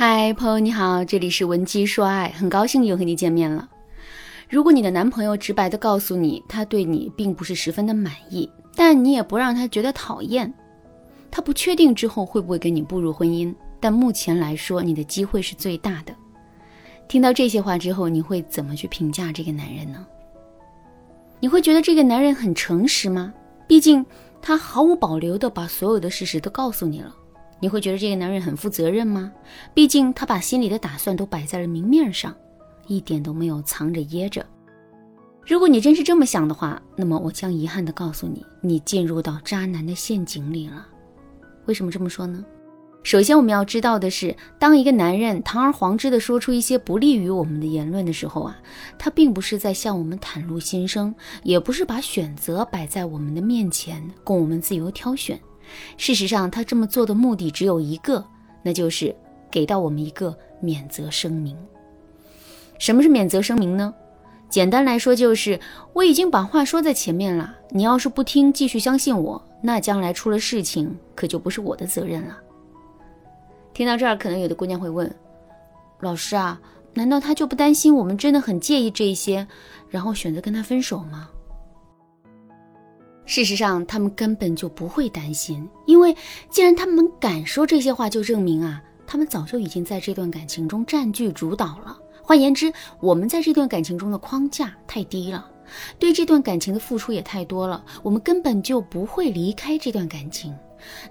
嗨，朋友你好，这里是文姬说爱，很高兴又和你见面了。如果你的男朋友直白的告诉你，他对你并不是十分的满意，但你也不让他觉得讨厌，他不确定之后会不会跟你步入婚姻，但目前来说，你的机会是最大的。听到这些话之后，你会怎么去评价这个男人呢？你会觉得这个男人很诚实吗？毕竟他毫无保留的把所有的事实都告诉你了。你会觉得这个男人很负责任吗？毕竟他把心里的打算都摆在了明面上，一点都没有藏着掖着。如果你真是这么想的话，那么我将遗憾的告诉你，你进入到渣男的陷阱里了。为什么这么说呢？首先我们要知道的是，当一个男人堂而皇之的说出一些不利于我们的言论的时候啊，他并不是在向我们袒露心声，也不是把选择摆在我们的面前供我们自由挑选。事实上，他这么做的目的只有一个，那就是给到我们一个免责声明。什么是免责声明呢？简单来说，就是我已经把话说在前面了，你要是不听，继续相信我，那将来出了事情，可就不是我的责任了。听到这儿，可能有的姑娘会问：老师啊，难道他就不担心我们真的很介意这些，然后选择跟他分手吗？事实上，他们根本就不会担心，因为既然他们敢说这些话，就证明啊，他们早就已经在这段感情中占据主导了。换言之，我们在这段感情中的框架太低了，对这段感情的付出也太多了，我们根本就不会离开这段感情。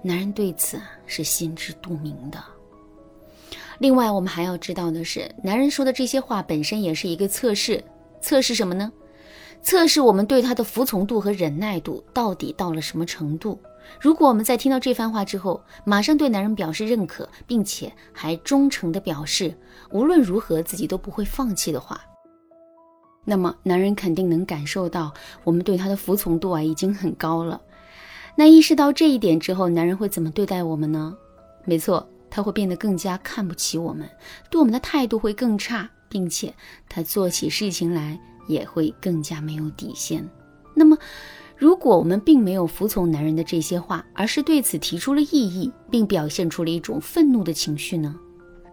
男人对此是心知肚明的。另外，我们还要知道的是，男人说的这些话本身也是一个测试，测试什么呢？测试我们对他的服从度和忍耐度到底到了什么程度？如果我们在听到这番话之后，马上对男人表示认可，并且还忠诚地表示无论如何自己都不会放弃的话，那么男人肯定能感受到我们对他的服从度啊已经很高了。那意识到这一点之后，男人会怎么对待我们呢？没错，他会变得更加看不起我们，对我们的态度会更差，并且他做起事情来。也会更加没有底线。那么，如果我们并没有服从男人的这些话，而是对此提出了异议，并表现出了一种愤怒的情绪呢？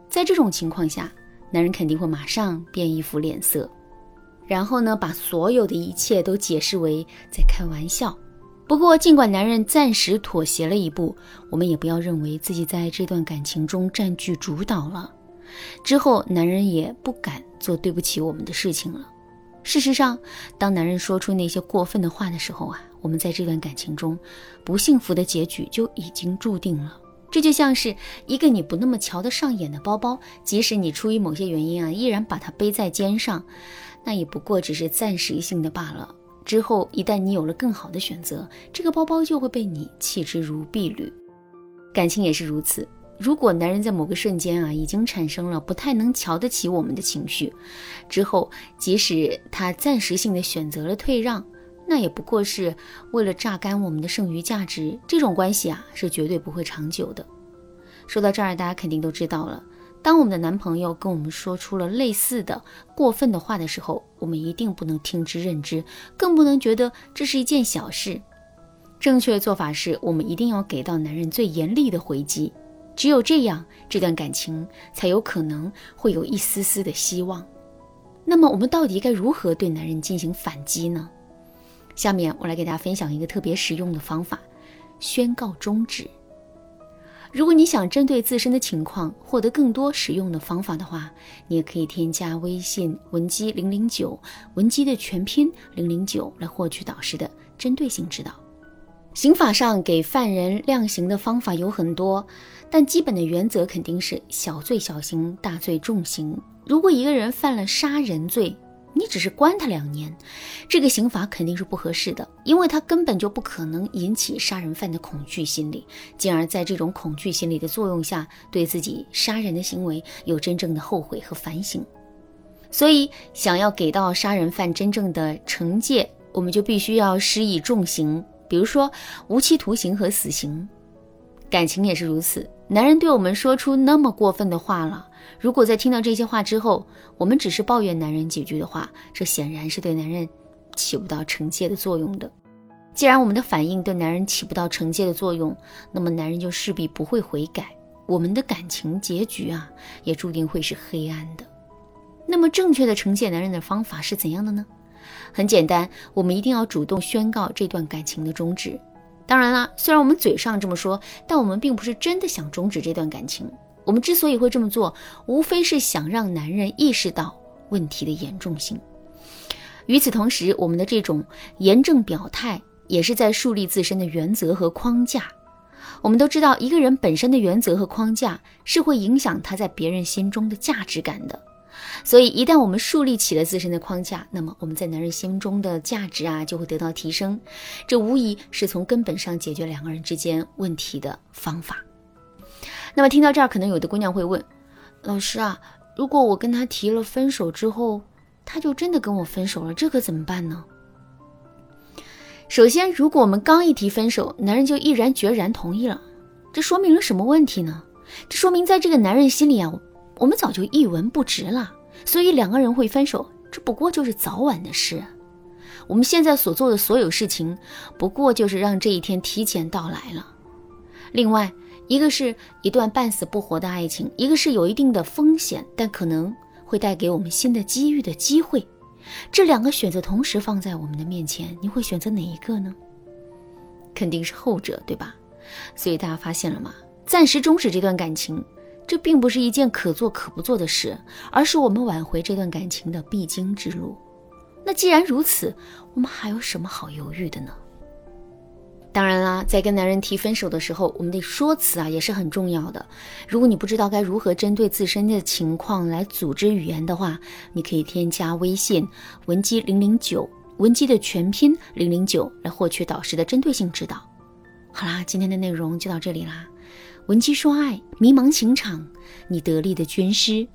在这种情况下，男人肯定会马上变一副脸色，然后呢，把所有的一切都解释为在开玩笑。不过，尽管男人暂时妥协了一步，我们也不要认为自己在这段感情中占据主导了。之后，男人也不敢做对不起我们的事情了。事实上，当男人说出那些过分的话的时候啊，我们在这段感情中不幸福的结局就已经注定了。这就像是一个你不那么瞧得上眼的包包，即使你出于某些原因啊，依然把它背在肩上，那也不过只是暂时性的罢了。之后一旦你有了更好的选择，这个包包就会被你弃之如敝履。感情也是如此。如果男人在某个瞬间啊，已经产生了不太能瞧得起我们的情绪，之后即使他暂时性的选择了退让，那也不过是为了榨干我们的剩余价值。这种关系啊，是绝对不会长久的。说到这儿，大家肯定都知道了。当我们的男朋友跟我们说出了类似的过分的话的时候，我们一定不能听之任之，更不能觉得这是一件小事。正确的做法是我们一定要给到男人最严厉的回击。只有这样，这段感情才有可能会有一丝丝的希望。那么，我们到底该如何对男人进行反击呢？下面我来给大家分享一个特别实用的方法：宣告终止。如果你想针对自身的情况获得更多实用的方法的话，你也可以添加微信文姬零零九，文姬的全拼零零九，来获取导师的针对性指导。刑法上给犯人量刑的方法有很多，但基本的原则肯定是小罪小刑，大罪重刑。如果一个人犯了杀人罪，你只是关他两年，这个刑罚肯定是不合适的，因为他根本就不可能引起杀人犯的恐惧心理，进而在这种恐惧心理的作用下，对自己杀人的行为有真正的后悔和反省。所以，想要给到杀人犯真正的惩戒，我们就必须要施以重刑。比如说无期徒刑和死刑，感情也是如此。男人对我们说出那么过分的话了，如果在听到这些话之后，我们只是抱怨男人几句的话，这显然是对男人起不到惩戒的作用的。既然我们的反应对男人起不到惩戒的作用，那么男人就势必不会悔改。我们的感情结局啊，也注定会是黑暗的。那么，正确的惩戒男人的方法是怎样的呢？很简单，我们一定要主动宣告这段感情的终止。当然啦，虽然我们嘴上这么说，但我们并不是真的想终止这段感情。我们之所以会这么做，无非是想让男人意识到问题的严重性。与此同时，我们的这种严正表态，也是在树立自身的原则和框架。我们都知道，一个人本身的原则和框架是会影响他在别人心中的价值感的。所以，一旦我们树立起了自身的框架，那么我们在男人心中的价值啊就会得到提升。这无疑是从根本上解决两个人之间问题的方法。那么，听到这儿，可能有的姑娘会问：老师啊，如果我跟他提了分手之后，他就真的跟我分手了，这可怎么办呢？首先，如果我们刚一提分手，男人就毅然决然同意了，这说明了什么问题呢？这说明在这个男人心里啊，我们早就一文不值了。所以两个人会分手，这不过就是早晚的事。我们现在所做的所有事情，不过就是让这一天提前到来了。另外，一个是一段半死不活的爱情，一个是有一定的风险，但可能会带给我们新的机遇的机会。这两个选择同时放在我们的面前，你会选择哪一个呢？肯定是后者，对吧？所以大家发现了吗？暂时终止这段感情，这并不是一件可做可不做的事，而是我们挽回这段感情的必经之路。那既然如此，我们还有什么好犹豫的呢？当然啦，在跟男人提分手的时候，我们的说辞啊也是很重要的。如果你不知道该如何针对自身的情况来组织语言的话，你可以添加微信文姬零零九，文姬的全拼零零九，来获取导师的针对性指导。好啦，今天的内容就到这里啦。文姬说爱，迷茫情场，你得力的军师。